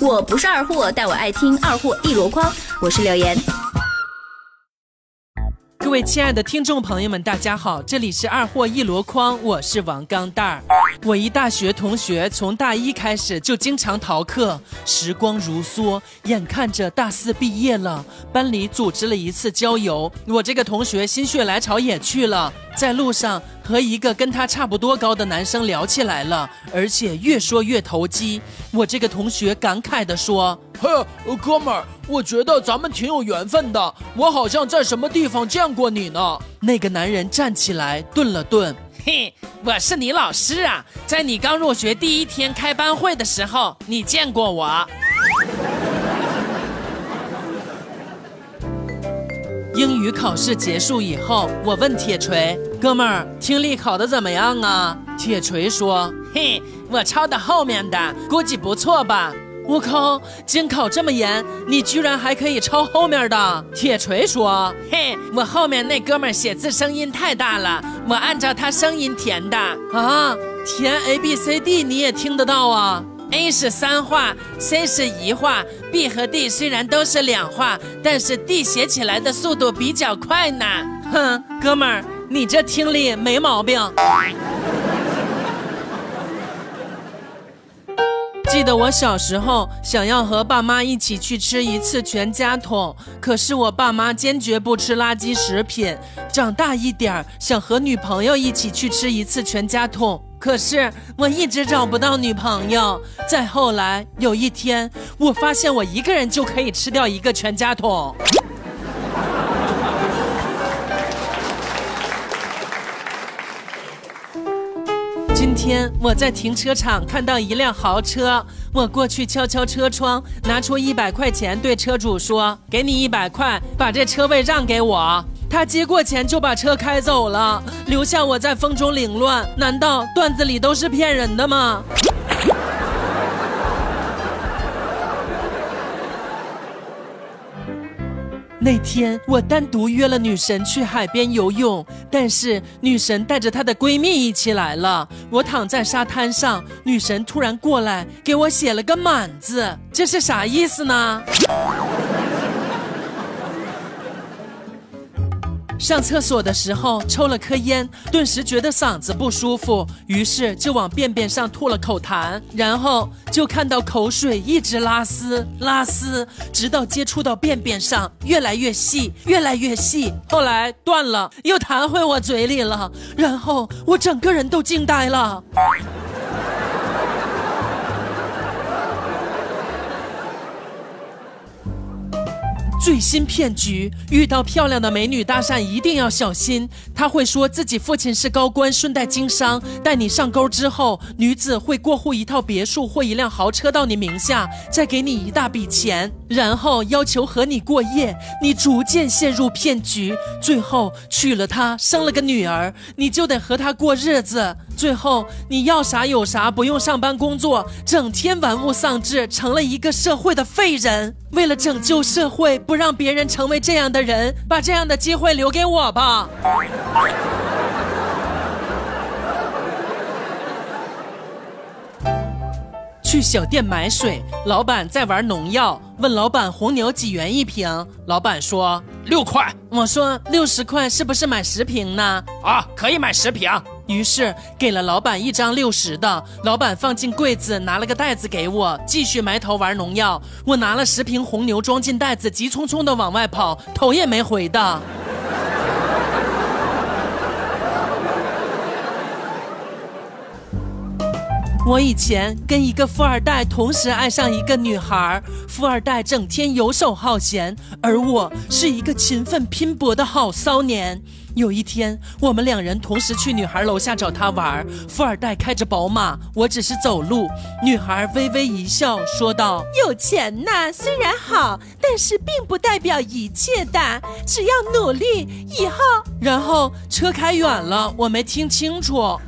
我不是二货，但我爱听二货一箩筐。我是柳岩。各位亲爱的听众朋友们，大家好，这里是二货一箩筐，我是王钢蛋儿。我一大学同学从大一开始就经常逃课，时光如梭，眼看着大四毕业了，班里组织了一次郊游，我这个同学心血来潮也去了，在路上和一个跟他差不多高的男生聊起来了，而且越说越投机。我这个同学感慨地说。嘿，哥们儿，我觉得咱们挺有缘分的。我好像在什么地方见过你呢。那个男人站起来，顿了顿，嘿，我是你老师啊，在你刚入学第一天开班会的时候，你见过我。英语考试结束以后，我问铁锤：“哥们儿，听力考得怎么样啊？”铁锤说：“嘿，我抄的后面的，估计不错吧。”我靠！监考这么严，你居然还可以抄后面的？铁锤说：“嘿，我后面那哥们儿写字声音太大了，我按照他声音填的啊。填 A B C D 你也听得到啊？A 是三画，C 是一画，B 和 D 虽然都是两画，但是 D 写起来的速度比较快呢。哼，哥们儿，你这听力没毛病。”记得我小时候想要和爸妈一起去吃一次全家桶，可是我爸妈坚决不吃垃圾食品。长大一点儿想和女朋友一起去吃一次全家桶，可是我一直找不到女朋友。再后来有一天，我发现我一个人就可以吃掉一个全家桶。今天我在停车场看到一辆豪车，我过去敲敲车窗，拿出一百块钱对车主说：“给你一百块，把这车位让给我。”他接过钱就把车开走了，留下我在风中凌乱。难道段子里都是骗人的吗？那天我单独约了女神去海边游泳，但是女神带着她的闺蜜一起来了。我躺在沙滩上，女神突然过来给我写了个满字，这是啥意思呢？上厕所的时候抽了颗烟，顿时觉得嗓子不舒服，于是就往便便上吐了口痰，然后就看到口水一直拉丝拉丝，直到接触到便便上，越来越细，越来越细，后来断了，又弹回我嘴里了，然后我整个人都惊呆了。最新骗局，遇到漂亮的美女搭讪一定要小心。他会说自己父亲是高官，顺带经商，带你上钩之后，女子会过户一套别墅或一辆豪车到你名下，再给你一大笔钱，然后要求和你过夜。你逐渐陷入骗局，最后娶了她，生了个女儿，你就得和她过日子。最后你要啥有啥，不用上班工作，整天玩物丧志，成了一个社会的废人。为了拯救社会，不让别人成为这样的人，把这样的机会留给我吧。去小店买水，老板在玩农药，问老板红牛几元一瓶，老板说六块。我说六十块是不是买十瓶呢？啊，可以买十瓶。于是给了老板一张六十的，老板放进柜子，拿了个袋子给我，继续埋头玩农药。我拿了十瓶红牛装进袋子，急匆匆的往外跑，头也没回的。我以前跟一个富二代同时爱上一个女孩，富二代整天游手好闲，而我是一个勤奋拼搏的好骚年。有一天，我们两人同时去女孩楼下找她玩，富二代开着宝马，我只是走路。女孩微微一笑，说道：“有钱呐，虽然好，但是并不代表一切的，只要努力，以后……然后车开远了，我没听清楚。”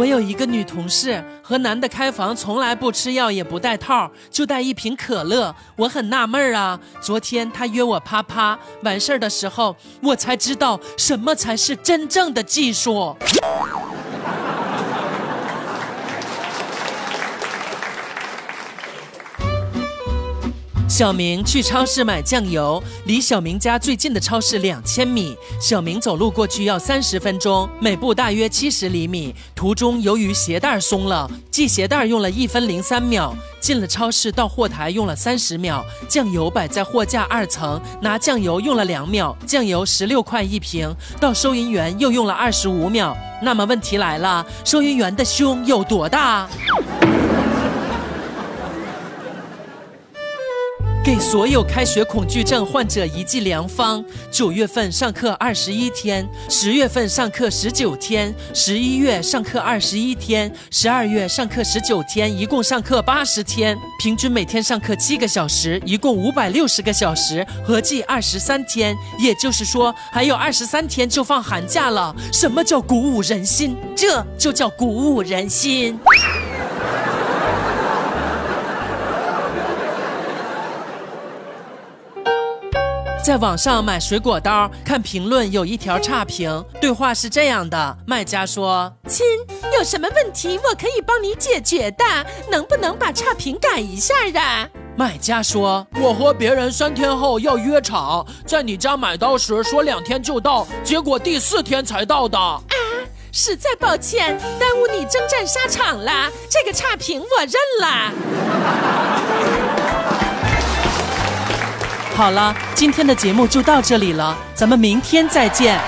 我有一个女同事，和男的开房从来不吃药也不带套，就带一瓶可乐。我很纳闷儿啊，昨天她约我啪啪，完事儿的时候，我才知道什么才是真正的技术。小明去超市买酱油，离小明家最近的超市两千米，小明走路过去要三十分钟，每步大约七十厘米。途中由于鞋带松了，系鞋带用了一分零三秒。进了超市到货台用了三十秒，酱油摆在货架二层，拿酱油用了两秒，酱油十六块一瓶。到收银员又用了二十五秒。那么问题来了，收银员的胸有多大？给所有开学恐惧症患者一剂良方：九月份上课二十一天，十月份上课十九天，十一月上课二十一天，十二月上课十九天，一共上课八十天，平均每天上课七个小时，一共五百六十个小时，合计二十三天。也就是说，还有二十三天就放寒假了。什么叫鼓舞人心？这就叫鼓舞人心。在网上买水果刀，看评论有一条差评，对话是这样的：卖家说，亲，有什么问题我可以帮你解决的，能不能把差评改一下啊？卖家说，我和别人三天后要约场，在你家买刀时说两天就到，结果第四天才到的。啊，实在抱歉，耽误你征战沙场了，这个差评我认了。好了，今天的节目就到这里了，咱们明天再见。